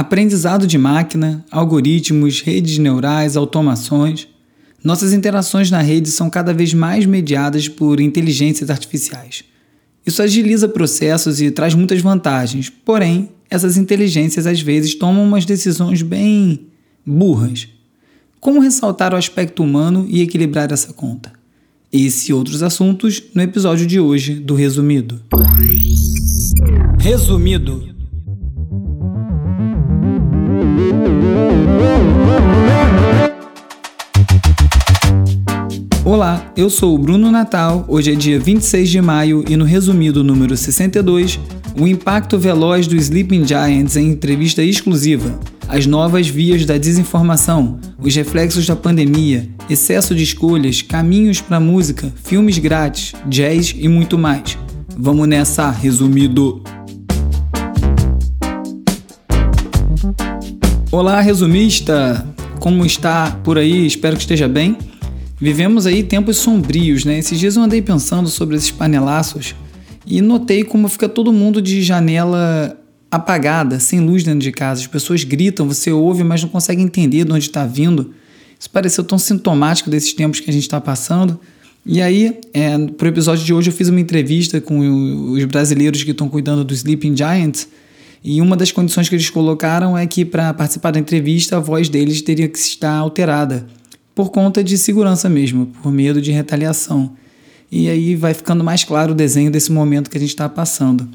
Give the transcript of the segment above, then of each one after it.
Aprendizado de máquina, algoritmos, redes neurais, automações. Nossas interações na rede são cada vez mais mediadas por inteligências artificiais. Isso agiliza processos e traz muitas vantagens, porém, essas inteligências às vezes tomam umas decisões bem burras. Como ressaltar o aspecto humano e equilibrar essa conta? Esse e outros assuntos no episódio de hoje do Resumido. Resumido. Olá, eu sou o Bruno Natal. Hoje é dia 26 de maio e no resumido número 62, o impacto veloz do Sleeping Giants em entrevista exclusiva, as novas vias da desinformação, os reflexos da pandemia, excesso de escolhas, caminhos para música, filmes grátis, jazz e muito mais. Vamos nessa, resumido. Olá, resumista! Como está por aí? Espero que esteja bem. Vivemos aí tempos sombrios, né? Esses dias eu andei pensando sobre esses panelaços e notei como fica todo mundo de janela apagada, sem luz dentro de casa. As pessoas gritam, você ouve, mas não consegue entender de onde está vindo. Isso pareceu tão sintomático desses tempos que a gente está passando. E aí, é, para o episódio de hoje, eu fiz uma entrevista com os brasileiros que estão cuidando do Sleeping Giants. E uma das condições que eles colocaram é que, para participar da entrevista, a voz deles teria que estar alterada por conta de segurança mesmo, por medo de retaliação. E aí vai ficando mais claro o desenho desse momento que a gente está passando.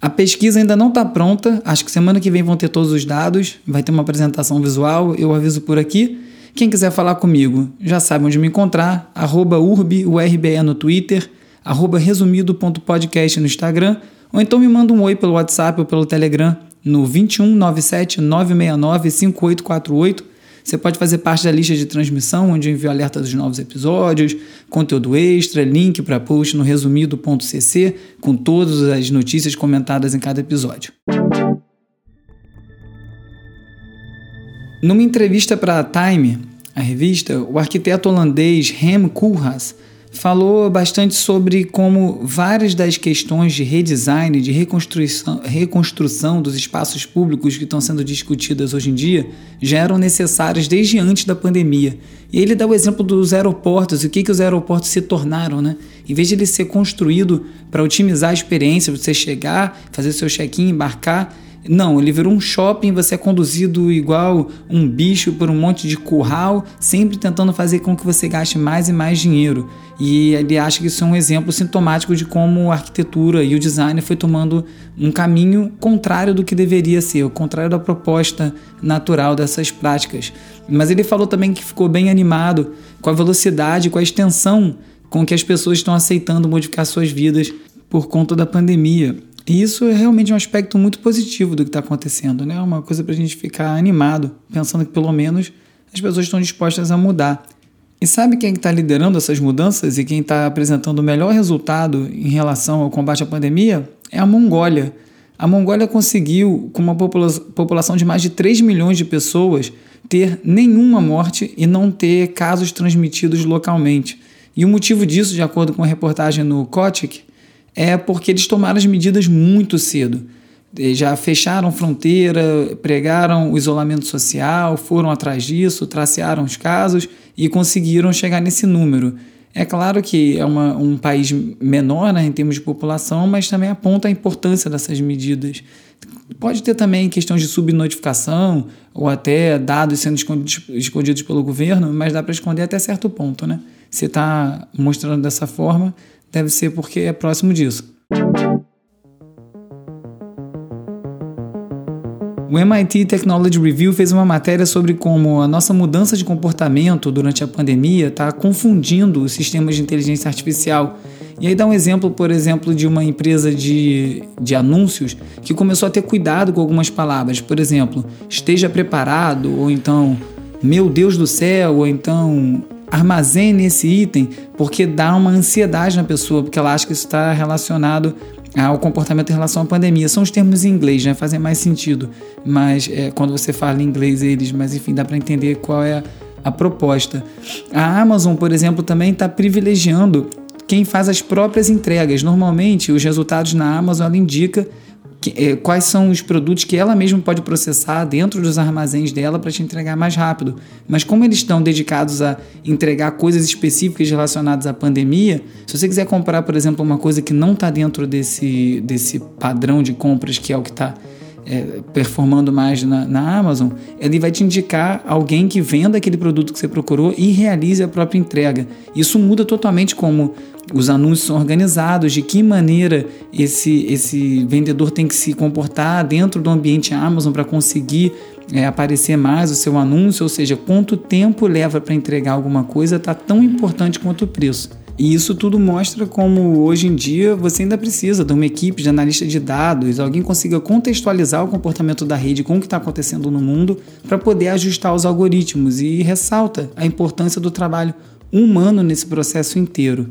A pesquisa ainda não está pronta, acho que semana que vem vão ter todos os dados, vai ter uma apresentação visual, eu aviso por aqui. Quem quiser falar comigo já sabe onde me encontrar, arroba urbe, no Twitter, arroba resumido.podcast no Instagram, ou então me manda um oi pelo WhatsApp ou pelo Telegram no 21 97 969 5848 você pode fazer parte da lista de transmissão, onde eu envio alerta dos novos episódios, conteúdo extra, link para post no resumido.cc, com todas as notícias comentadas em cada episódio. Numa entrevista para a Time, a revista, o arquiteto holandês Rem Koolhaas falou bastante sobre como várias das questões de redesign, de reconstrução, reconstrução dos espaços públicos que estão sendo discutidas hoje em dia já eram necessárias desde antes da pandemia. E ele dá o exemplo dos aeroportos o que, que os aeroportos se tornaram, né? Em vez de ele ser construído para otimizar a experiência, você chegar, fazer seu check-in, embarcar, não, ele virou um shopping, você é conduzido igual um bicho por um monte de curral, sempre tentando fazer com que você gaste mais e mais dinheiro. E ele acha que isso é um exemplo sintomático de como a arquitetura e o design foi tomando um caminho contrário do que deveria ser, o contrário da proposta natural dessas práticas. Mas ele falou também que ficou bem animado com a velocidade, com a extensão com que as pessoas estão aceitando modificar suas vidas por conta da pandemia. E isso é realmente um aspecto muito positivo do que está acontecendo, né? Uma coisa para a gente ficar animado, pensando que pelo menos as pessoas estão dispostas a mudar. E sabe quem está liderando essas mudanças e quem está apresentando o melhor resultado em relação ao combate à pandemia? É a Mongólia. A Mongólia conseguiu, com uma popula população de mais de 3 milhões de pessoas, ter nenhuma morte e não ter casos transmitidos localmente. E o motivo disso, de acordo com a reportagem no Kotik, é porque eles tomaram as medidas muito cedo. Já fecharam fronteira, pregaram o isolamento social, foram atrás disso, tracearam os casos e conseguiram chegar nesse número. É claro que é uma, um país menor né, em termos de população, mas também aponta a importância dessas medidas. Pode ter também questão de subnotificação ou até dados sendo escondidos, pelo governo, mas dá para esconder até certo ponto. Né? Se está mostrando dessa forma, deve ser porque é próximo disso. O MIT Technology Review fez uma matéria sobre como a nossa mudança de comportamento durante a pandemia está confundindo os sistemas de inteligência artificial. E aí dá um exemplo, por exemplo, de uma empresa de, de anúncios que começou a ter cuidado com algumas palavras. Por exemplo, esteja preparado, ou então, meu Deus do céu, ou então, armazene esse item, porque dá uma ansiedade na pessoa, porque ela acha que isso está relacionado ao comportamento em relação à pandemia. São os termos em inglês, né? Fazem mais sentido. Mas é, quando você fala em inglês eles, mas enfim, dá para entender qual é a, proposta. A Amazon, por exemplo, também está privilegiando quem faz as próprias entregas. Normalmente, os resultados na Amazon ela indica que, é, quais são os produtos que ela mesma pode processar dentro dos armazéns dela para te entregar mais rápido. Mas como eles estão dedicados a entregar coisas específicas relacionadas à pandemia, se você quiser comprar, por exemplo, uma coisa que não está dentro desse, desse padrão de compras que é o que está é, performando mais na, na, Amazon, ele vai te indicar alguém que venda aquele produto que você procurou e realize a própria entrega. Isso muda totalmente como os anúncios são organizados, de que maneira esse, esse vendedor tem que se comportar dentro do ambiente Amazon para conseguir é, aparecer mais o seu anúncio, ou seja, quanto tempo leva para entregar alguma coisa está tão importante quanto o preço. E isso tudo mostra como hoje em dia você ainda precisa de uma equipe de analista de dados, alguém consiga contextualizar o comportamento da rede com o que está acontecendo no mundo para poder ajustar os algoritmos e ressalta a importância do trabalho humano nesse processo inteiro.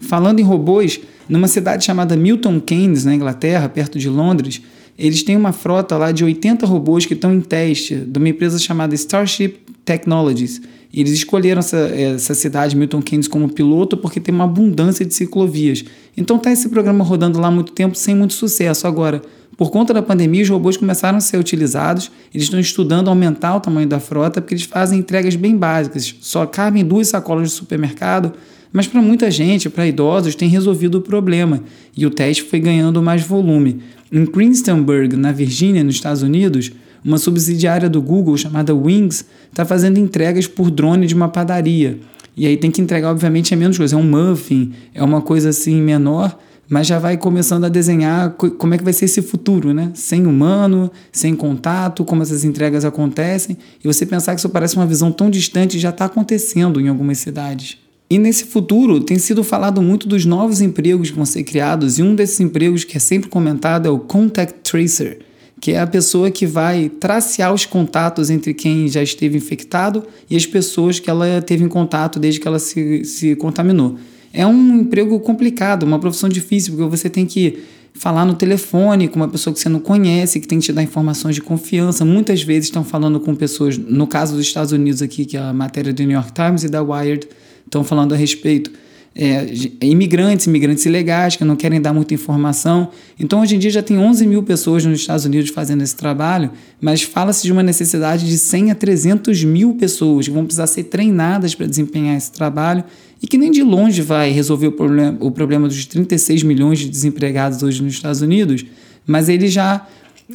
Falando em robôs, numa cidade chamada Milton Keynes, na Inglaterra, perto de Londres, eles têm uma frota lá de 80 robôs que estão em teste de uma empresa chamada Starship Technologies eles escolheram essa, essa cidade, Milton Keynes, como piloto porque tem uma abundância de ciclovias. Então tá esse programa rodando lá há muito tempo sem muito sucesso. Agora, por conta da pandemia, os robôs começaram a ser utilizados. Eles estão estudando aumentar o tamanho da frota porque eles fazem entregas bem básicas. Só cabem duas sacolas de supermercado, mas para muita gente, para idosos, tem resolvido o problema e o teste foi ganhando mais volume. Em Princetonburg, na Virgínia, nos Estados Unidos, uma subsidiária do Google chamada Wings está fazendo entregas por drone de uma padaria. E aí tem que entregar, obviamente, é menos coisa. É um muffin, é uma coisa assim menor, mas já vai começando a desenhar como é que vai ser esse futuro, né? Sem humano, sem contato, como essas entregas acontecem. E você pensar que isso parece uma visão tão distante já está acontecendo em algumas cidades. E nesse futuro tem sido falado muito dos novos empregos que vão ser criados, e um desses empregos que é sempre comentado é o Contact Tracer que é a pessoa que vai tracear os contatos entre quem já esteve infectado e as pessoas que ela teve em contato desde que ela se, se contaminou. É um emprego complicado, uma profissão difícil, porque você tem que falar no telefone com uma pessoa que você não conhece, que tem que te dar informações de confiança. Muitas vezes estão falando com pessoas, no caso dos Estados Unidos aqui, que é a matéria do New York Times e da Wired, estão falando a respeito é, imigrantes, imigrantes ilegais, que não querem dar muita informação. Então, hoje em dia, já tem 11 mil pessoas nos Estados Unidos fazendo esse trabalho, mas fala-se de uma necessidade de 100 a 300 mil pessoas que vão precisar ser treinadas para desempenhar esse trabalho e que nem de longe vai resolver o problema, o problema dos 36 milhões de desempregados hoje nos Estados Unidos, mas ele já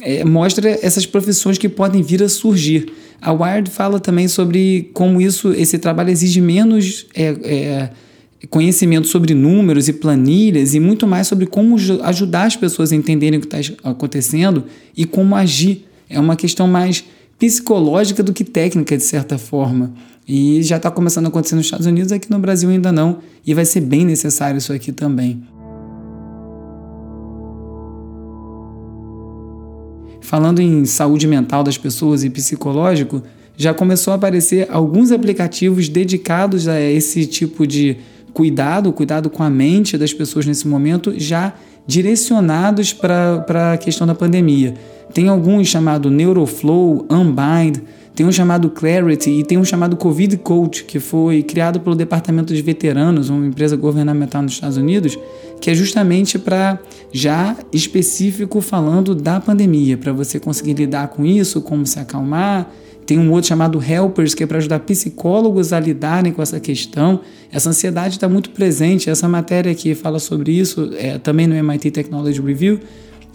é, mostra essas profissões que podem vir a surgir. A Wired fala também sobre como isso, esse trabalho exige menos é, é, conhecimento sobre números e planilhas e muito mais sobre como ajudar as pessoas a entenderem o que está acontecendo e como agir. É uma questão mais psicológica do que técnica, de certa forma. E já está começando a acontecer nos Estados Unidos, aqui no Brasil ainda não, e vai ser bem necessário isso aqui também. Falando em saúde mental das pessoas e psicológico, já começou a aparecer alguns aplicativos dedicados a esse tipo de cuidado, cuidado com a mente das pessoas nesse momento, já direcionados para a questão da pandemia. Tem alguns chamado Neuroflow, Unbind, tem um chamado Clarity e tem um chamado Covid Coach, que foi criado pelo Departamento de Veteranos, uma empresa governamental nos Estados Unidos, que é justamente para já específico falando da pandemia, para você conseguir lidar com isso, como se acalmar, tem um outro chamado Helpers, que é para ajudar psicólogos a lidarem com essa questão. Essa ansiedade está muito presente. Essa matéria aqui fala sobre isso, é, também no MIT Technology Review.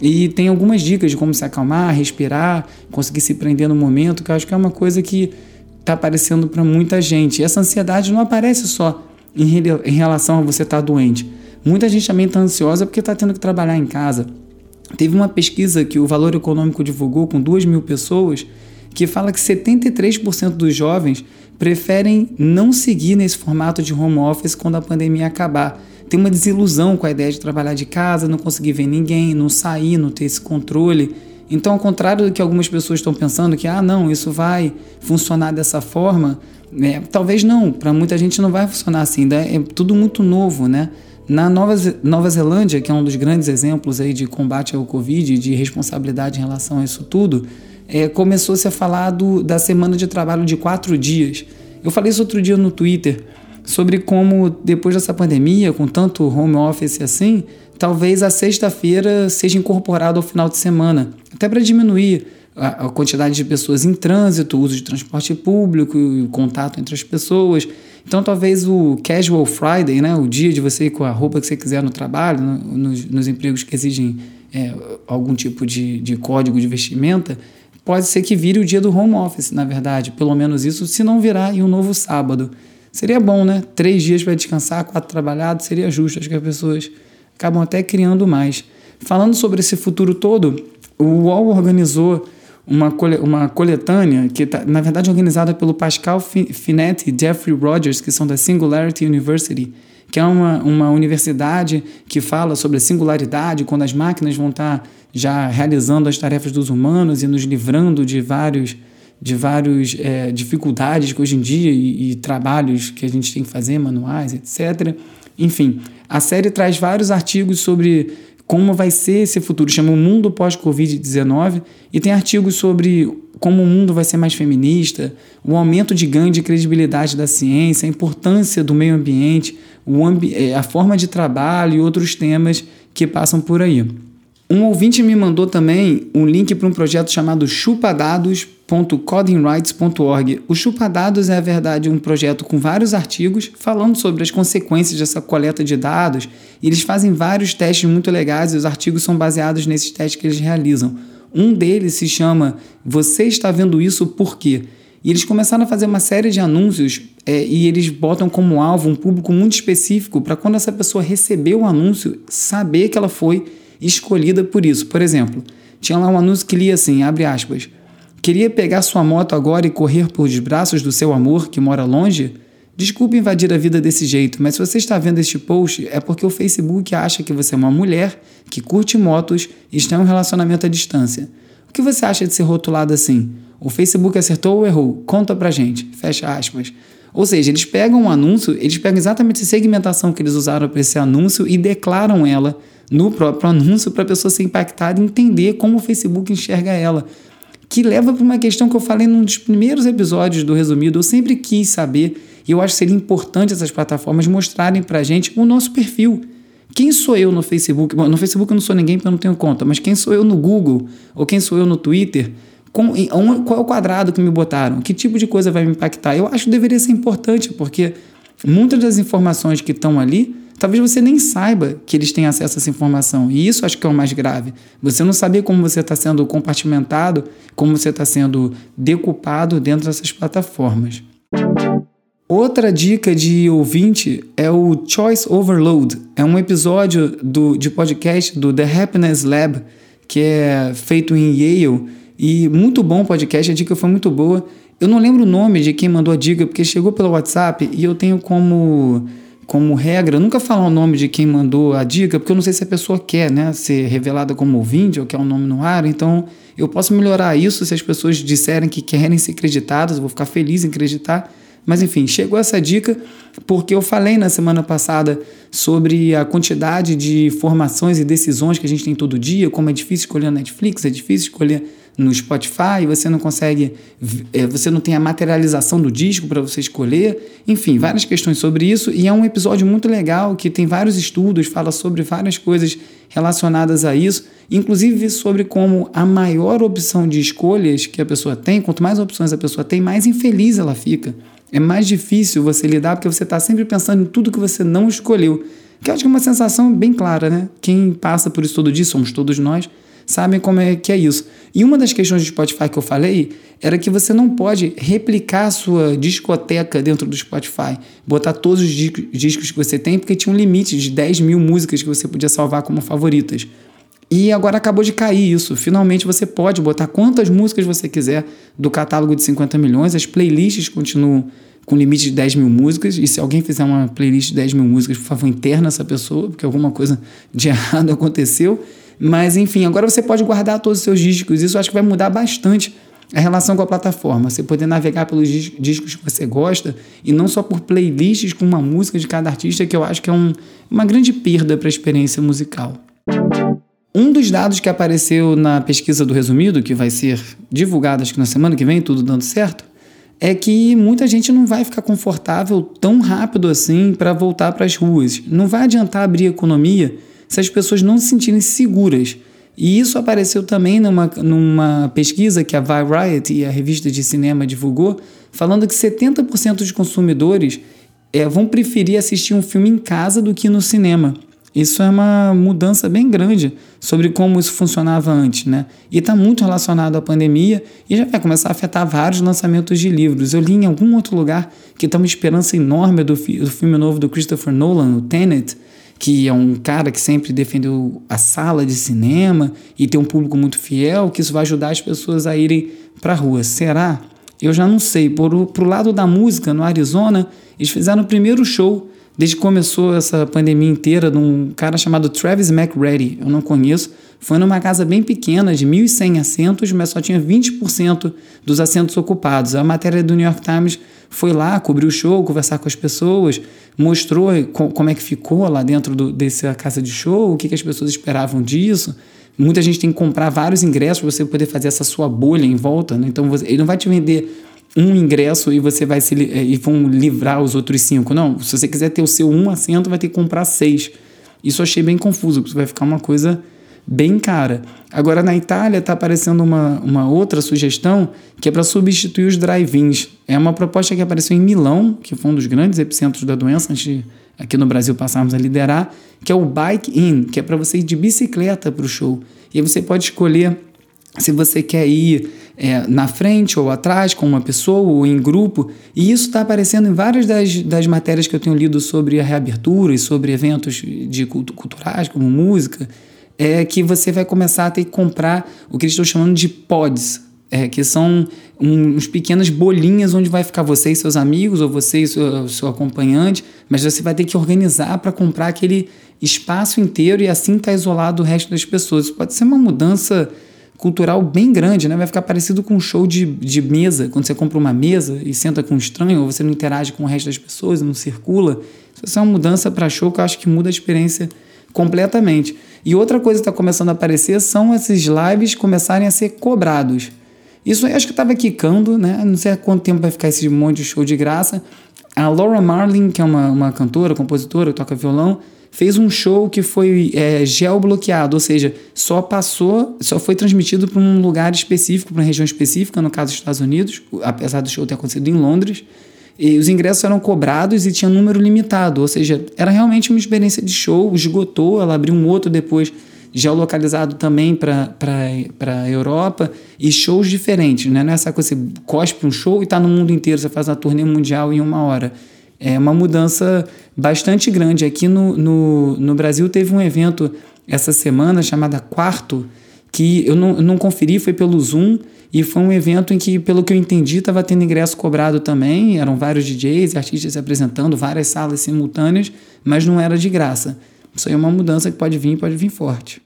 E tem algumas dicas de como se acalmar, respirar, conseguir se prender no momento, que eu acho que é uma coisa que está aparecendo para muita gente. E essa ansiedade não aparece só em, em relação a você estar tá doente. Muita gente também está ansiosa porque está tendo que trabalhar em casa. Teve uma pesquisa que o Valor Econômico divulgou com duas mil pessoas que fala que 73% dos jovens preferem não seguir nesse formato de home office quando a pandemia acabar. Tem uma desilusão com a ideia de trabalhar de casa, não conseguir ver ninguém, não sair, não ter esse controle. Então, ao contrário do que algumas pessoas estão pensando, que ah, não, isso vai funcionar dessa forma, né? talvez não, para muita gente não vai funcionar assim, né? é tudo muito novo, né? Na Nova, Nova Zelândia, que é um dos grandes exemplos aí de combate ao Covid, de responsabilidade em relação a isso tudo, é, começou-se a falar do, da semana de trabalho de quatro dias. Eu falei isso outro dia no Twitter sobre como depois dessa pandemia, com tanto home office assim, talvez a sexta-feira seja incorporada ao final de semana, até para diminuir a, quantidade de pessoas em trânsito, uso de transporte público, o contato entre as pessoas. Então, talvez o Casual Friday, né, o dia de você ir com a roupa que você quiser no trabalho, no, nos, nos, empregos que exigem é, algum tipo de, de código de vestimenta, pode ser que vire o dia do home office, na verdade. Pelo menos isso, se não virar em um novo sábado. Seria bom, né? Três dias para descansar, quatro trabalhados, seria justo. Acho que as pessoas acabam até criando mais. Falando sobre esse futuro todo, o UOL organizou uma, uma coletânea que está, na verdade, organizada pelo Pascal Finetti e Jeffrey Rogers, que são da Singularity University, que é uma, uma universidade que fala sobre a singularidade, quando as máquinas vão estar tá já realizando as tarefas dos humanos e nos livrando de vários de várias é, dificuldades que hoje em dia e, e, trabalhos que a gente tem que fazer, manuais, etc. Enfim, a série traz vários artigos sobre como vai ser esse futuro, chama o mundo pós-Covid-19, e tem artigos sobre como o mundo vai ser mais feminista, o aumento de ganho de credibilidade da ciência, a importância do meio ambiente, o ambi é, a forma de trabalho e outros temas que passam por aí. Um ouvinte me mandou também um link para um projeto chamado chupadados.codingrights.org. O Chupadados é, na verdade, um projeto com vários artigos falando sobre as consequências dessa coleta de dados. Eles fazem vários testes muito legais e os artigos são baseados nesses testes que eles realizam. Um deles se chama Você está vendo isso por quê? E eles começaram a fazer uma série de anúncios é, e eles botam como alvo um público muito específico para quando essa pessoa receber o anúncio, saber que ela foi escolhida por isso. Por exemplo, tinha lá um anúncio que lia assim, abre aspas, queria pegar sua moto agora e correr por os braços do seu amor que mora longe? Desculpe invadir a vida desse jeito, mas se você está vendo este post é porque o Facebook acha que você é uma mulher que curte motos e está em um relacionamento à distância. O que você acha de ser rotulado assim? O Facebook acertou ou errou? Conta pra gente. Fecha aspas. Ou seja, eles pegam um anúncio, eles pegam exatamente a segmentação que eles usaram para esse anúncio e declaram ela no próprio anúncio para a pessoa ser impactada e entender como o Facebook enxerga ela. Que leva para uma questão que eu falei num dos primeiros episódios do Resumido. Eu sempre quis saber, e eu acho que seria importante essas plataformas mostrarem para a gente o nosso perfil. Quem sou eu no Facebook? Bom, no Facebook eu não sou ninguém porque eu não tenho conta, mas quem sou eu no Google? Ou quem sou eu no Twitter? Com, qual é o quadrado que me botaram? Que tipo de coisa vai me impactar? Eu acho que deveria ser importante, porque muitas das informações que estão ali Talvez você nem saiba que eles têm acesso a essa informação. E isso acho que é o mais grave. Você não saber como você está sendo compartimentado, como você está sendo decupado dentro dessas plataformas. Outra dica de ouvinte é o Choice Overload. É um episódio do, de podcast do The Happiness Lab, que é feito em Yale. E muito bom podcast, a dica foi muito boa. Eu não lembro o nome de quem mandou a dica, porque chegou pelo WhatsApp e eu tenho como como regra, nunca falar o nome de quem mandou a dica, porque eu não sei se a pessoa quer né, ser revelada como ouvinte ou quer um nome no ar, então eu posso melhorar isso se as pessoas disserem que querem ser acreditadas, eu vou ficar feliz em acreditar. Mas enfim, chegou essa dica porque eu falei na semana passada sobre a quantidade de informações e decisões que a gente tem todo dia, como é difícil escolher a Netflix, é difícil escolher no Spotify, você não consegue, é, você não tem a materialização do disco para você escolher, enfim, várias questões sobre isso. E é um episódio muito legal que tem vários estudos, fala sobre várias coisas relacionadas a isso, inclusive sobre como a maior opção de escolhas que a pessoa tem, quanto mais opções a pessoa tem, mais infeliz ela fica. É mais difícil você lidar porque você está sempre pensando em tudo que você não escolheu. Que eu acho que é uma sensação bem clara, né? Quem passa por isso todo dia, somos todos nós, sabem como é que é isso. E uma das questões do Spotify que eu falei era que você não pode replicar a sua discoteca dentro do Spotify, botar todos os discos que você tem, porque tinha um limite de 10 mil músicas que você podia salvar como favoritas. E agora acabou de cair isso. Finalmente você pode botar quantas músicas você quiser do catálogo de 50 milhões. As playlists continuam com limite de 10 mil músicas. E se alguém fizer uma playlist de 10 mil músicas, por favor, interna essa pessoa, porque alguma coisa de errado aconteceu. Mas enfim, agora você pode guardar todos os seus discos. Isso acho que vai mudar bastante a relação com a plataforma. Você poder navegar pelos discos que você gosta e não só por playlists com uma música de cada artista, que eu acho que é um, uma grande perda para a experiência musical. Um dos dados que apareceu na pesquisa do resumido, que vai ser divulgado acho que na semana que vem, tudo dando certo, é que muita gente não vai ficar confortável tão rápido assim para voltar para as ruas. Não vai adiantar abrir economia se as pessoas não se sentirem seguras. E isso apareceu também numa, numa pesquisa que a Variety, a revista de cinema, divulgou, falando que 70% dos consumidores é, vão preferir assistir um filme em casa do que no cinema. Isso é uma mudança bem grande sobre como isso funcionava antes, né? E está muito relacionado à pandemia e já vai começar a afetar vários lançamentos de livros. Eu li em algum outro lugar que está uma esperança enorme do, do filme novo do Christopher Nolan, o Tenet, que é um cara que sempre defendeu a sala de cinema e tem um público muito fiel, que isso vai ajudar as pessoas a irem para a rua. Será? Eu já não sei. Por, o lado da música, no Arizona, eles fizeram o primeiro show desde que começou essa pandemia inteira, de um cara chamado Travis McReady, eu não conheço. Foi numa casa bem pequena, de 1.100 assentos, mas só tinha 20% dos assentos ocupados. A matéria do New York Times foi lá, cobriu o show, conversar com as pessoas, mostrou como é que ficou lá dentro do, dessa casa de show, o que, que as pessoas esperavam disso. Muita gente tem que comprar vários ingressos para você poder fazer essa sua bolha em volta. Né? Então, você, ele não vai te vender um ingresso e você vai se e vão livrar os outros cinco. Não, se você quiser ter o seu um assento, vai ter que comprar seis. Isso eu achei bem confuso, porque vai ficar uma coisa bem cara. Agora na Itália está aparecendo uma, uma outra sugestão que é para substituir os drive-ins. É uma proposta que apareceu em Milão, que foi um dos grandes epicentros da doença antes de aqui no Brasil passarmos a liderar, que é o Bike In, que é para você ir de bicicleta para o show. E aí você pode escolher se você quer ir é, na frente ou atrás com uma pessoa ou em grupo. E isso está aparecendo em várias das, das matérias que eu tenho lido sobre a reabertura e sobre eventos de culturais, como música, é que você vai começar a ter que comprar o que eles estão chamando de pods, é, que são uns pequenas bolinhas onde vai ficar você e seus amigos, ou você e seu, seu acompanhante, mas você vai ter que organizar para comprar aquele espaço inteiro e assim estar tá isolado do resto das pessoas. Isso pode ser uma mudança cultural bem grande, né? Vai ficar parecido com um show de, de mesa, quando você compra uma mesa e senta com um estranho, ou você não interage com o resto das pessoas, não circula. Isso é uma mudança para show que eu acho que muda a experiência completamente. E outra coisa que está começando a aparecer são esses lives começarem a ser cobrados. Isso acho que estava quicando, né? Não sei há quanto tempo vai ficar esse monte de show de graça. A Laura Marlin, que é uma, uma cantora, compositora, toca violão, fez um show que foi é, geobloqueado, ou seja, só passou, só foi transmitido para um lugar específico, para uma região específica, no caso dos Estados Unidos, apesar do show ter acontecido em Londres. E os ingressos eram cobrados e tinha número limitado, ou seja, era realmente uma experiência de show, esgotou, ela abriu um outro depois geolocalizado também para a Europa e shows diferentes, né? Não é essa coisa, você cospe um show e está no mundo inteiro, você faz uma turnê mundial em uma hora é uma mudança bastante grande. Aqui no, no, no Brasil teve um evento essa semana chamada Quarto, que eu não, eu não conferi, foi pelo Zoom, e foi um evento em que, pelo que eu entendi, estava tendo ingresso cobrado também, eram vários DJs e artistas se apresentando, várias salas simultâneas, mas não era de graça. Isso aí é uma mudança que pode vir pode vir forte.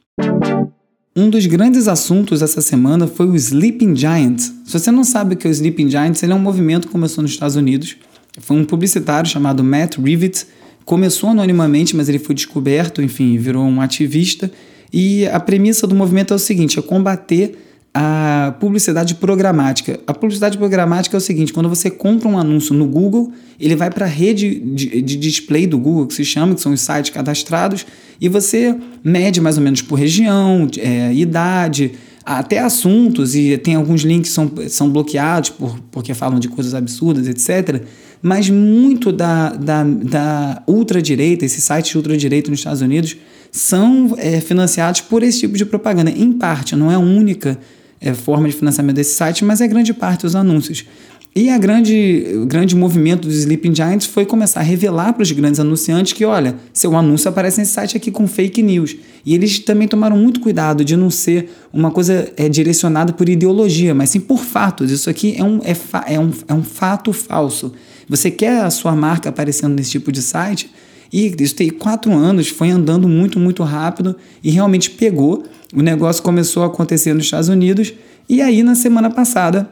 Um dos grandes assuntos essa semana foi o Sleeping Giants. Se você não sabe o que é o Sleeping Giants, ele é um movimento que começou nos Estados Unidos foi um publicitário chamado Matt Rivet. Começou anonimamente, mas ele foi descoberto, enfim, virou um ativista. E a premissa do movimento é o seguinte: é combater a publicidade programática. A publicidade programática é o seguinte: quando você compra um anúncio no Google, ele vai para a rede de, de, display do Google, que se chama, que são os sites cadastrados, e você mede mais ou menos por região, é, idade, até assuntos, e tem alguns links que são, são bloqueados por, porque falam de coisas absurdas, etc mas muito da, da, da ultradireita, esses sites de ultradireita nos Estados Unidos, são é, financiados por esse tipo de propaganda. Em parte, não é única é, forma de financiamento desse site, mas é grande parte dos anúncios. E a grande, o grande movimento dos Sleeping Giants foi começar a revelar para os grandes anunciantes que, olha, seu anúncio aparece nesse site aqui com fake news. E eles também tomaram muito cuidado de não ser uma coisa é, direcionada por ideologia, mas sim por fatos. Isso aqui é um, é, é um, é um fato falso. Você quer a sua marca aparecendo nesse tipo de site? E isso tem quatro anos, foi andando muito, muito rápido e realmente pegou. O negócio começou a acontecer nos Estados Unidos. E aí, na semana passada,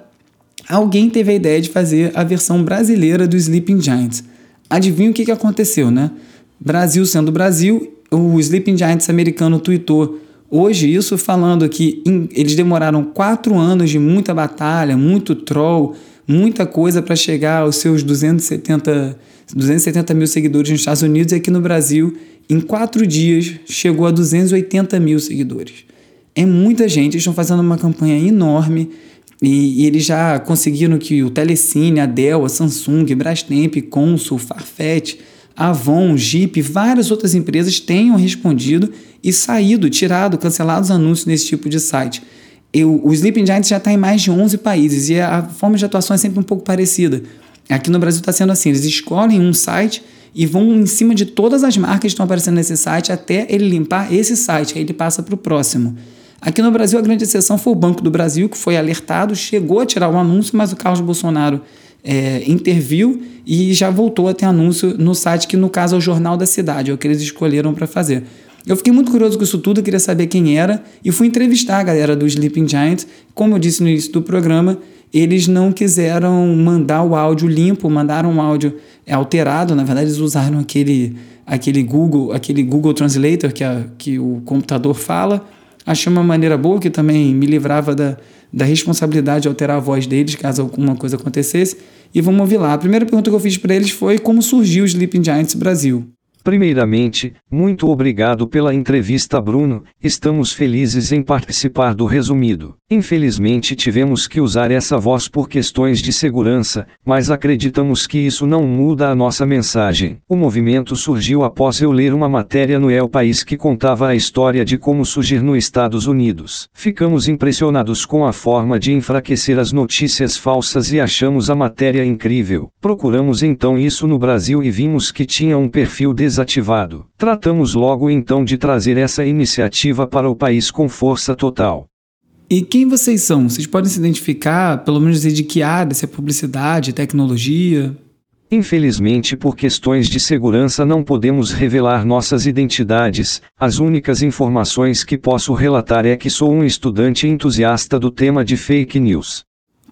alguém teve a ideia de fazer a versão brasileira do Sleeping Giants. Adivinha o que, que aconteceu, né? Brasil sendo Brasil, o Sleeping Giants americano tweetou hoje isso falando que eles demoraram quatro anos de muita batalha, muito troll, muita coisa para chegar aos seus 270, 270 mil seguidores nos Estados Unidos e aqui no Brasil em quatro dias chegou a 280 mil seguidores. É muita gente, eles estão fazendo uma campanha enorme e, e, eles já conseguiram que o Telecine, a Dell, a Samsung, Brastemp, Consul, Farfetch, Avon, Jeep, várias outras empresas tenham respondido e saído, tirado, cancelado os anúncios nesse tipo de site. Eu, o Sleeping Giants já está em mais de 11 países e a forma de atuação é sempre um pouco parecida. Aqui no Brasil está sendo assim: eles escolhem um site e vão em cima de todas as marcas que estão aparecendo nesse site até ele limpar esse site, aí ele passa para o próximo. Aqui no Brasil, a grande exceção foi o Banco do Brasil, que foi alertado, chegou a tirar o anúncio, mas o Carlos Bolsonaro é, interviu e já voltou a ter anúncio no site, que no caso é o Jornal da Cidade, é o que eles escolheram para fazer. Eu fiquei muito curioso com isso tudo, queria saber quem era e fui entrevistar a galera do Sleeping Giants. Como eu disse no início do programa, eles não quiseram mandar o áudio limpo, mandaram um áudio alterado. Na verdade, eles usaram aquele, aquele Google, aquele Google Translator que, a, que o computador fala. Achei uma maneira boa que também me livrava da, da responsabilidade de alterar a voz deles caso alguma coisa acontecesse. E vamos ouvir lá. A primeira pergunta que eu fiz para eles foi como surgiu o Sleeping Giants Brasil. Primeiramente, muito obrigado pela entrevista, Bruno. Estamos felizes em participar do resumido. Infelizmente, tivemos que usar essa voz por questões de segurança, mas acreditamos que isso não muda a nossa mensagem. O movimento surgiu após eu ler uma matéria no El País que contava a história de como surgir nos Estados Unidos. Ficamos impressionados com a forma de enfraquecer as notícias falsas e achamos a matéria incrível. Procuramos então isso no Brasil e vimos que tinha um perfil desativado. Tratamos logo então de trazer essa iniciativa para o país com força total. E quem vocês são? Vocês podem se identificar, pelo menos dizer de que área, se é publicidade, tecnologia? Infelizmente, por questões de segurança, não podemos revelar nossas identidades. As únicas informações que posso relatar é que sou um estudante entusiasta do tema de fake news.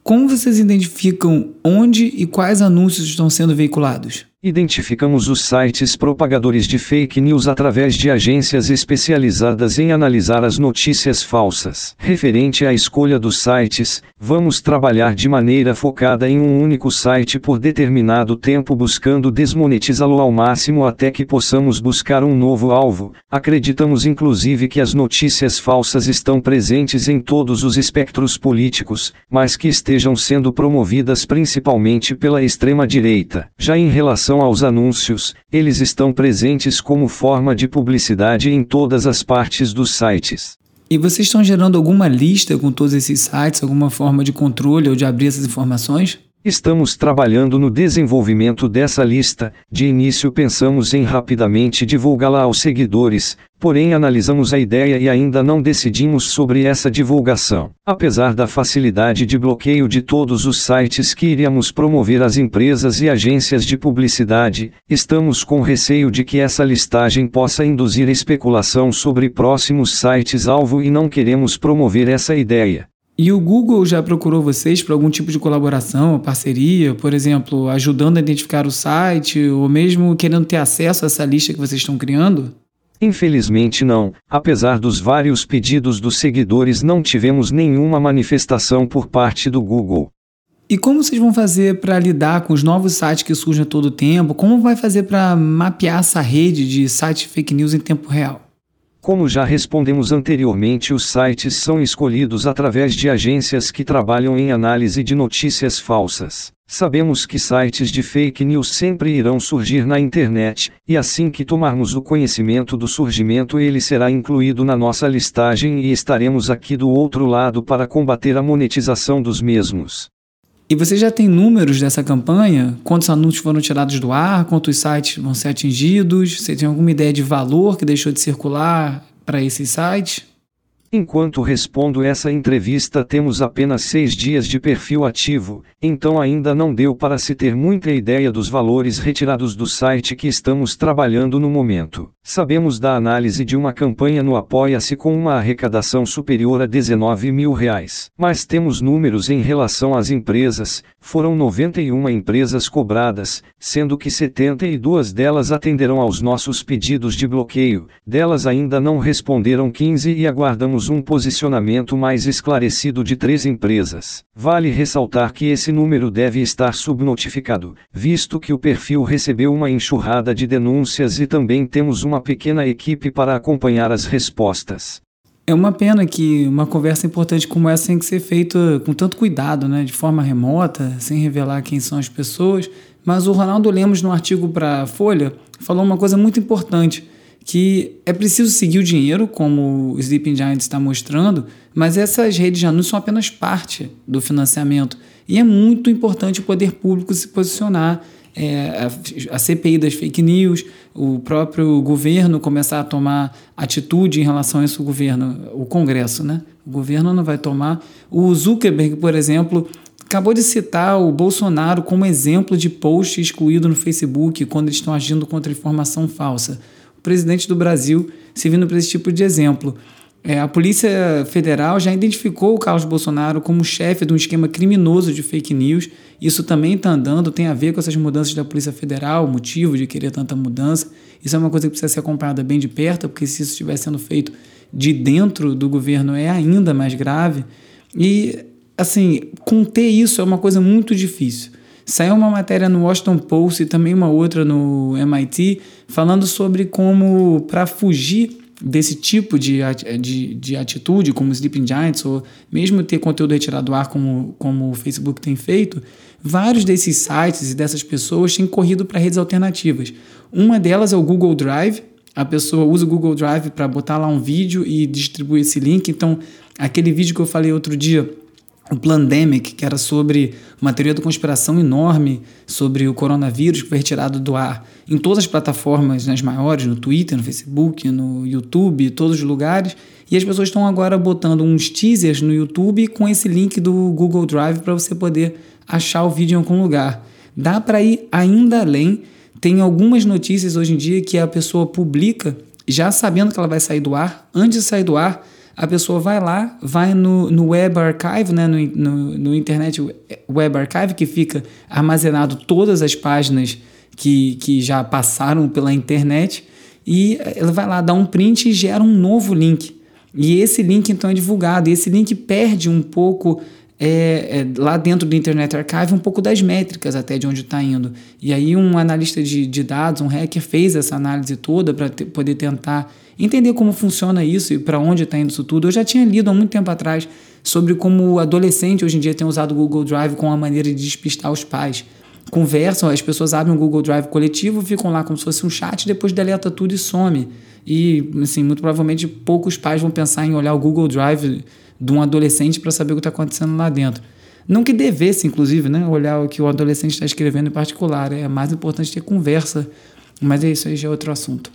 Como vocês identificam onde e quais anúncios estão sendo veiculados? Identificamos os sites propagadores de fake news através de agências especializadas em analisar as notícias falsas. Referente à escolha dos sites, vamos trabalhar de maneira focada em um único site por determinado tempo buscando desmonetizá-lo ao máximo até que possamos buscar um novo alvo. Acreditamos inclusive que as notícias falsas estão presentes em todos os espectros políticos, mas que estejam sendo promovidas principalmente pela extrema-direita. Já em relação aos anúncios, eles estão presentes como forma de publicidade em todas as partes dos sites. E vocês estão gerando alguma lista com todos esses sites, alguma forma de controle ou de abrir essas informações? Estamos trabalhando no desenvolvimento dessa lista. De início pensamos em rapidamente divulgá-la aos seguidores, porém analisamos a ideia e ainda não decidimos sobre essa divulgação. Apesar da facilidade de bloqueio de todos os sites que iríamos promover às empresas e agências de publicidade, estamos com receio de que essa listagem possa induzir especulação sobre próximos sites alvo e não queremos promover essa ideia. E o Google já procurou vocês para algum tipo de colaboração, parceria, por exemplo, ajudando a identificar o site ou mesmo querendo ter acesso a essa lista que vocês estão criando? Infelizmente não, apesar dos vários pedidos dos seguidores, não tivemos nenhuma manifestação por parte do Google. E como vocês vão fazer para lidar com os novos sites que surgem a todo tempo? Como vai fazer para mapear essa rede de sites fake news em tempo real? Como já respondemos anteriormente, os sites são escolhidos através de agências que trabalham em análise de notícias falsas. Sabemos que sites de fake news sempre irão surgir na internet, e assim que tomarmos o conhecimento do surgimento, ele será incluído na nossa listagem e estaremos aqui do outro lado para combater a monetização dos mesmos. E você já tem números dessa campanha? Quantos anúncios foram tirados do ar? Quantos sites vão ser atingidos? Você tem alguma ideia de valor que deixou de circular para esses sites? Enquanto respondo essa entrevista, temos apenas seis dias de perfil ativo, então ainda não deu para se ter muita ideia dos valores retirados do site que estamos trabalhando no momento. Sabemos da análise de uma campanha no Apoia-se com uma arrecadação superior a 19 mil reais. Mas temos números em relação às empresas, foram 91 empresas cobradas, sendo que 72 delas atenderam aos nossos pedidos de bloqueio, delas ainda não responderam 15 e aguardamos temos um posicionamento mais esclarecido de três empresas. Vale ressaltar que esse número deve estar subnotificado, visto que o perfil recebeu uma enxurrada de denúncias e também temos uma pequena equipe para acompanhar as respostas. É uma pena que uma conversa importante como essa tem que ser feita com tanto cuidado, né, de forma remota, sem revelar quem são as pessoas. Mas o Ronaldo Lemos, no artigo para a Folha, falou uma coisa muito importante, que é preciso seguir o dinheiro, como o Sleeping Giant está mostrando, mas essas redes de anúncios são apenas parte do financiamento. E é muito importante o poder público se posicionar é, a, a CPI das fake news, o próprio governo começar a tomar atitude em relação a isso, o governo, o Congresso, né? O governo não vai tomar. O Zuckerberg, por exemplo, acabou de citar o Bolsonaro como exemplo de post excluído no Facebook quando eles estão agindo contra informação falsa. Presidente do Brasil servindo para esse tipo de exemplo. É, a Polícia Federal já identificou o Carlos Bolsonaro como chefe de um esquema criminoso de fake news. Isso também está andando, tem a ver com essas mudanças da Polícia Federal, o motivo de querer tanta mudança. Isso é uma coisa que precisa ser acompanhada bem de perto, porque se isso estiver sendo feito de dentro do governo é ainda mais grave. E, assim, conter isso é uma coisa muito difícil. Saiu uma matéria no Washington Post e também uma outra no MIT falando sobre como, para fugir desse tipo de, de, de atitude, como Sleeping Giants, ou mesmo ter conteúdo retirado do ar, como, como o Facebook tem feito, vários desses sites e dessas pessoas têm corrido para redes alternativas. Uma delas é o Google Drive. A pessoa usa o Google Drive para botar lá um vídeo e distribuir esse link. Então, aquele vídeo que eu falei outro dia o Plandemic, que era sobre uma teoria da conspiração enorme sobre o coronavírus que foi retirado do ar em todas as plataformas, nas maiores, no Twitter, no Facebook, no YouTube, todos os lugares. E as pessoas estão agora botando uns teasers no YouTube com esse link do Google Drive para você poder achar o vídeo em algum lugar. Dá para ir ainda além. Tem algumas notícias hoje em dia que a pessoa publica já sabendo que ela vai sair do ar, antes de sair do ar a pessoa vai lá, vai no, no Web Archive, né, no, no, no Internet Web Archive, que fica armazenado todas as páginas que, que já passaram pela internet, e ela vai lá dar um print e gera um novo link. E esse link então é divulgado, e esse link perde um pouco é, é, lá dentro do Internet Archive um pouco das métricas até de onde está indo. E aí um analista de, de dados, um hacker, fez essa análise toda para poder tentar entender como funciona isso e para onde está indo isso tudo. Eu já tinha lido há muito tempo atrás sobre como o adolescente hoje em dia tem usado o Google Drive com a maneira de despistar os pais. Conversam, as pessoas abrem um Google Drive coletivo, ficam lá como se fosse um chat, depois deleta tudo e some. E, assim, muito provavelmente poucos pais vão pensar em olhar o Google Drive de um adolescente para saber o que está acontecendo lá dentro. Não que devesse, inclusive, né, olhar o que o adolescente está escrevendo em particular. É mais importante ter conversa, mas é isso aí já é outro assunto.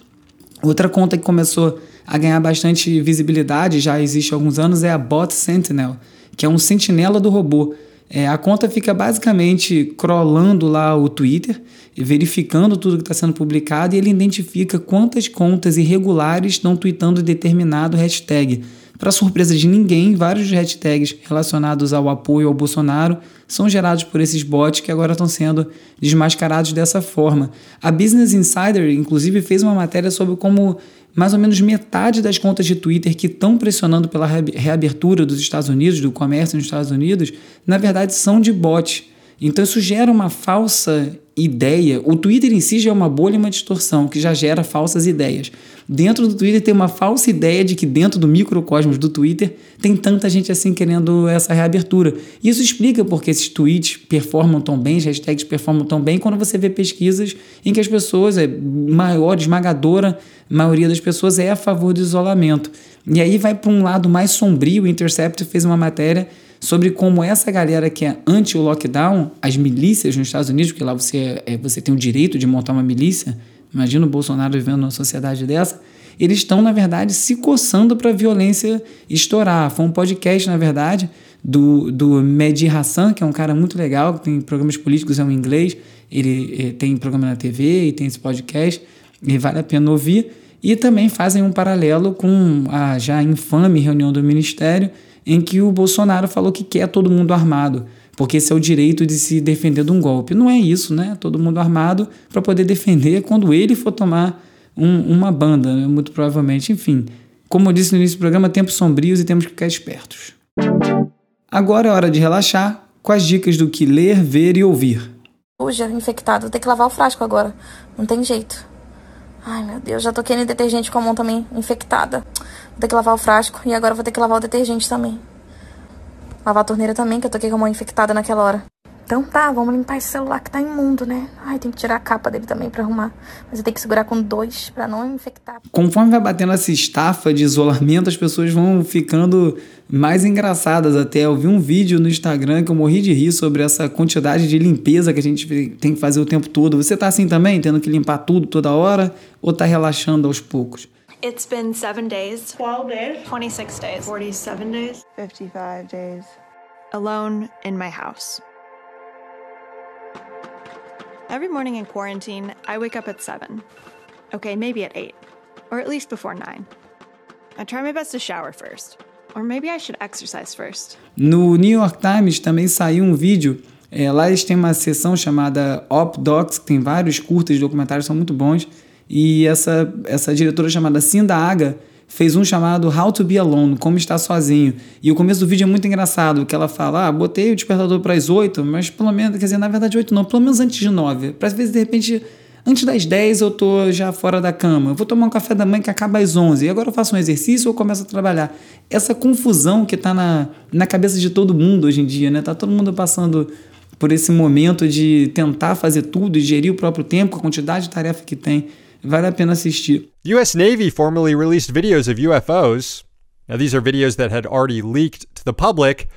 Outra conta que começou a ganhar bastante visibilidade, já existe há alguns anos, é a Bot Sentinel, que é um sentinela do robô. É, a conta fica basicamente crawlando lá o Twitter, verificando tudo que está sendo publicado e ele identifica quantas contas irregulares estão tweetando determinado hashtag. Para surpresa de ninguém, vários hashtags relacionados ao apoio ao Bolsonaro são gerados por esses bots que agora estão sendo desmascarados dessa forma. A Business Insider, inclusive, fez uma matéria sobre como mais ou menos metade das contas de Twitter que estão pressionando pela reabertura dos Estados Unidos, do comércio nos Estados Unidos, na verdade são de bots. Então isso gera uma falsa ideia. O Twitter em si já é uma bolha e uma distorção que já gera falsas ideias. Dentro do Twitter tem uma falsa ideia de que dentro do microcosmos do Twitter tem tanta gente assim querendo essa reabertura. Isso explica porque esses tweets performam tão bem, as hashtags performam tão bem quando você vê pesquisas em que as pessoas, é maior, esmagadora maioria das pessoas é a favor do isolamento. E aí vai para um lado mais sombrio, o Intercept fez uma matéria sobre como essa galera que é anti o lockdown, as milícias nos Estados Unidos, porque lá você, é, você tem o direito de montar uma milícia, imagina o Bolsonaro vivendo numa sociedade dessa, eles estão, na verdade, se coçando para a violência estourar. Foi um podcast, na verdade, do, do Mehdi Hassan, que é um cara muito legal, que tem programas políticos em inglês, ele, ele tem programa na TV e tem esse podcast, e vale a pena ouvir. E também fazem um paralelo com a já infame reunião do Ministério, em que o Bolsonaro falou que quer todo mundo armado, porque esse é o direito de se defender de um golpe. Não é isso, né? Todo mundo armado para poder defender quando ele for tomar um, uma banda, né? muito provavelmente. Enfim, Como eu disse no início do programa, tempos sombrios e temos que ficar espertos. Agora é hora de relaxar com as dicas do que ler, ver e ouvir. Suja, infectado, ter que lavar o frasco agora. Não tem jeito. Ai meu Deus, já toquei no detergente com mão também infectada. Vou ter que lavar o frasco e agora vou ter que lavar o detergente também. Lavar a torneira também, que eu toquei com a mão infectada naquela hora. Então tá, vamos limpar esse celular que tá imundo, né? Ai, tem que tirar a capa dele também pra arrumar. Mas eu tenho que segurar com dois pra não infectar. Conforme vai batendo essa estafa de isolamento, as pessoas vão ficando mais engraçadas até. Eu vi um vídeo no Instagram que eu morri de rir sobre essa quantidade de limpeza que a gente tem que fazer o tempo todo. Você tá assim também, tendo que limpar tudo toda hora? Ou tá relaxando aos poucos? It's been seven days. 12 days, 26 days. 47 days, 55 days. Alone in my house. Every morning in quarantine, I wake up at 7. Okay, maybe at 8. Or at least before 9. I try my best to shower first. Or maybe I should exercise first. No New York Times também saiu um vídeo. É, lá eles têm uma seção chamada Op Docs, que tem vários curtas documentários, são muito bons. E essa, essa diretora chamada Cinda Aga fez um chamado How to Be Alone, Como Estar Sozinho. E o começo do vídeo é muito engraçado, que ela fala, ah, botei o despertador para as 8, mas pelo menos, quer dizer, na verdade 8 não, pelo menos antes de 9. Para às vezes, de repente, antes das 10 eu tô já fora da cama. Eu vou tomar um café da manhã que acaba às 11. E agora eu faço um exercício ou começo a trabalhar. Essa confusão que tá na, na cabeça de todo mundo hoje em dia, né? Tá todo mundo passando por esse momento de tentar fazer tudo e gerir o próprio tempo, a quantidade de tarefa que tem. Vale a pena assistir. US Navy formally released videos of UFOs. Now, these are videos that had already leaked to the public,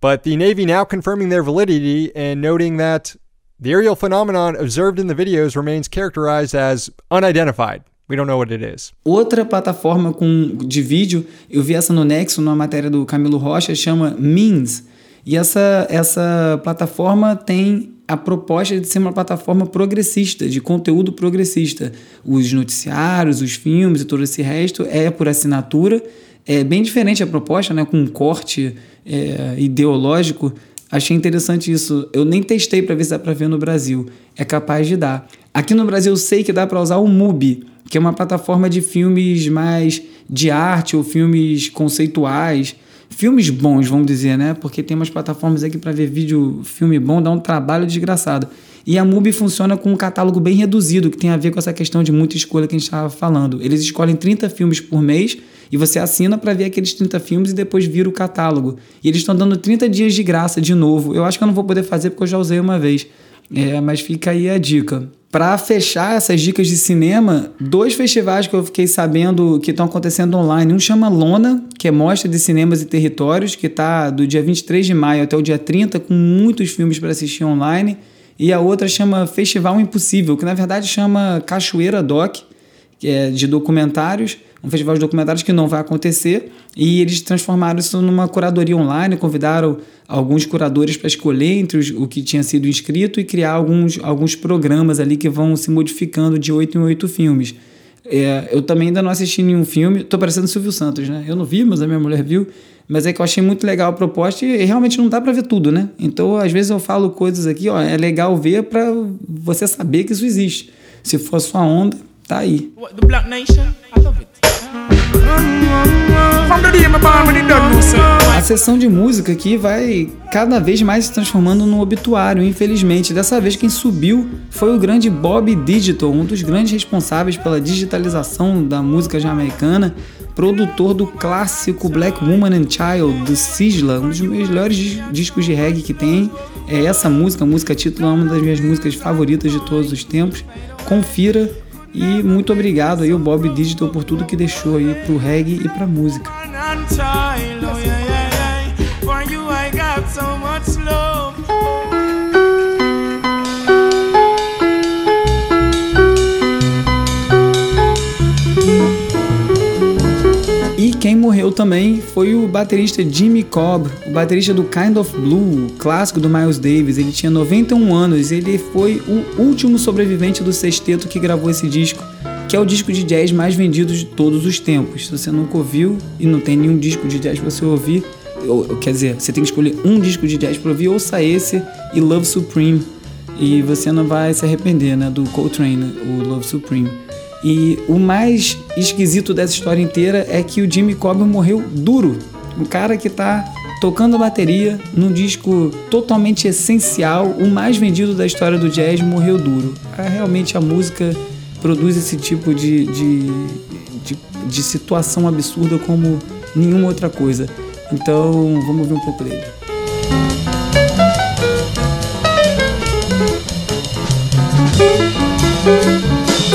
but the Navy now confirming their validity and noting that the aerial phenomenon observed in the videos remains characterized as unidentified. We don't know what it is. Outra plataforma com, de vídeo, eu vi essa no Nexo, numa matéria do Camilo Rocha, chama Means. E essa, essa plataforma tem a proposta de ser uma plataforma progressista, de conteúdo progressista. Os noticiários, os filmes e todo esse resto é por assinatura. É bem diferente a proposta, né, com um corte é, ideológico. Achei interessante isso. Eu nem testei para ver se dá para ver no Brasil. É capaz de dar. Aqui no Brasil eu sei que dá para usar o MUBI, que é uma plataforma de filmes mais de arte ou filmes conceituais filmes bons, vamos dizer, né? Porque tem umas plataformas aqui para ver vídeo, filme bom, dá um trabalho desgraçado. E a MUBI funciona com um catálogo bem reduzido, que tem a ver com essa questão de muita escolha que a gente estava falando. Eles escolhem 30 filmes por mês e você assina para ver aqueles 30 filmes e depois vira o catálogo. E eles estão dando 30 dias de graça de novo. Eu acho que eu não vou poder fazer porque eu já usei uma vez. É, mas fica aí a dica. Para fechar essas dicas de cinema, dois festivais que eu fiquei sabendo que estão acontecendo online. Um chama Lona, que é Mostra de Cinemas e Territórios, que está do dia 23 de maio até o dia 30, com muitos filmes para assistir online. E a outra chama Festival Impossível, que na verdade chama Cachoeira Doc, que é de documentários, um festival de documentários que não vai acontecer, e eles transformaram isso numa curadoria online, convidaram alguns curadores para escolher entre os, o que tinha sido inscrito e criar alguns, alguns programas ali que vão se modificando de oito em oito filmes. É, eu também ainda não assisti nenhum filme, tô parecendo Silvio Santos, né? Eu não vi, mas a minha mulher viu. Mas é que eu achei muito legal a proposta e realmente não dá para ver tudo, né? Então, às vezes eu falo coisas aqui, ó, é legal ver para você saber que isso existe. Se for sua onda, tá aí. The Black Nation, I love it. A sessão de música aqui vai cada vez mais se transformando num obituário, infelizmente. Dessa vez quem subiu foi o grande Bob Digital, um dos grandes responsáveis pela digitalização da música jamaicana, produtor do clássico Black Woman and Child do Sisla, um dos melhores dis- discos de reggae que tem. É essa música, a música título, é uma das minhas músicas favoritas de todos os tempos. Confira e muito obrigado aí ao Bob Digital por tudo que deixou aí pro reggae e pra música. Também foi o baterista Jimmy Cobb, o baterista do Kind of Blue, clássico do Miles Davis. Ele tinha 91 anos, ele foi o último sobrevivente do sexteto que gravou esse disco, que é o disco de jazz mais vendido de todos os tempos. Se você nunca ouviu e não tem nenhum disco de jazz pra você ouvir, ou, quer dizer, você tem que escolher um disco de jazz pra ouvir, ouça esse e Love Supreme. E você não vai se arrepender, né, do Coltrane, o Love Supreme. E o mais esquisito dessa história inteira é que o Jimmy Cobb morreu duro. Um cara que está tocando bateria num disco totalmente essencial, o mais vendido da história do jazz, morreu duro. É, realmente a música produz esse tipo de, de, de, de situação absurda como nenhuma outra coisa. Então vamos ver um pouco dele.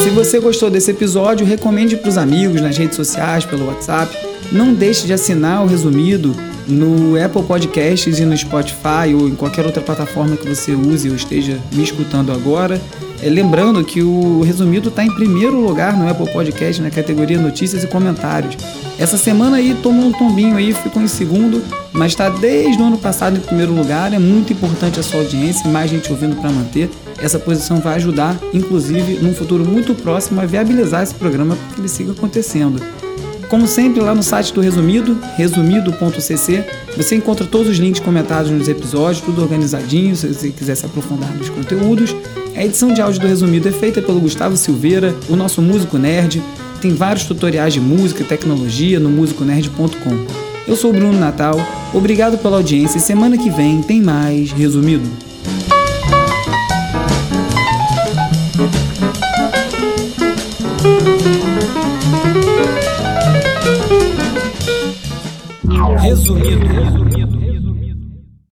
Se você gostou desse episódio, recomende para os amigos nas redes sociais, pelo WhatsApp. Não deixe de assinar o resumido no Apple Podcasts e no Spotify ou em qualquer outra plataforma que você use ou esteja me escutando agora. É, lembrando que o resumido está em primeiro lugar no Apple Podcast na categoria Notícias e Comentários. Essa semana aí tomou um tombinho aí, ficou em segundo, mas está desde o ano passado em primeiro lugar. É muito importante a sua audiência, mais gente ouvindo para manter. Essa posição vai ajudar, inclusive, num futuro muito próximo, a viabilizar esse programa para que ele siga acontecendo. Como sempre, lá no site do Resumido, resumido.cc, você encontra todos os links comentados nos episódios, tudo organizadinho, se você quiser se aprofundar nos conteúdos. A edição de áudio do Resumido é feita pelo Gustavo Silveira, o nosso músico nerd. Tem vários tutoriais de música e tecnologia no musiconerd.com. Eu sou o Bruno Natal, obrigado pela audiência e semana que vem tem mais Resumido. Resumido. Resumido.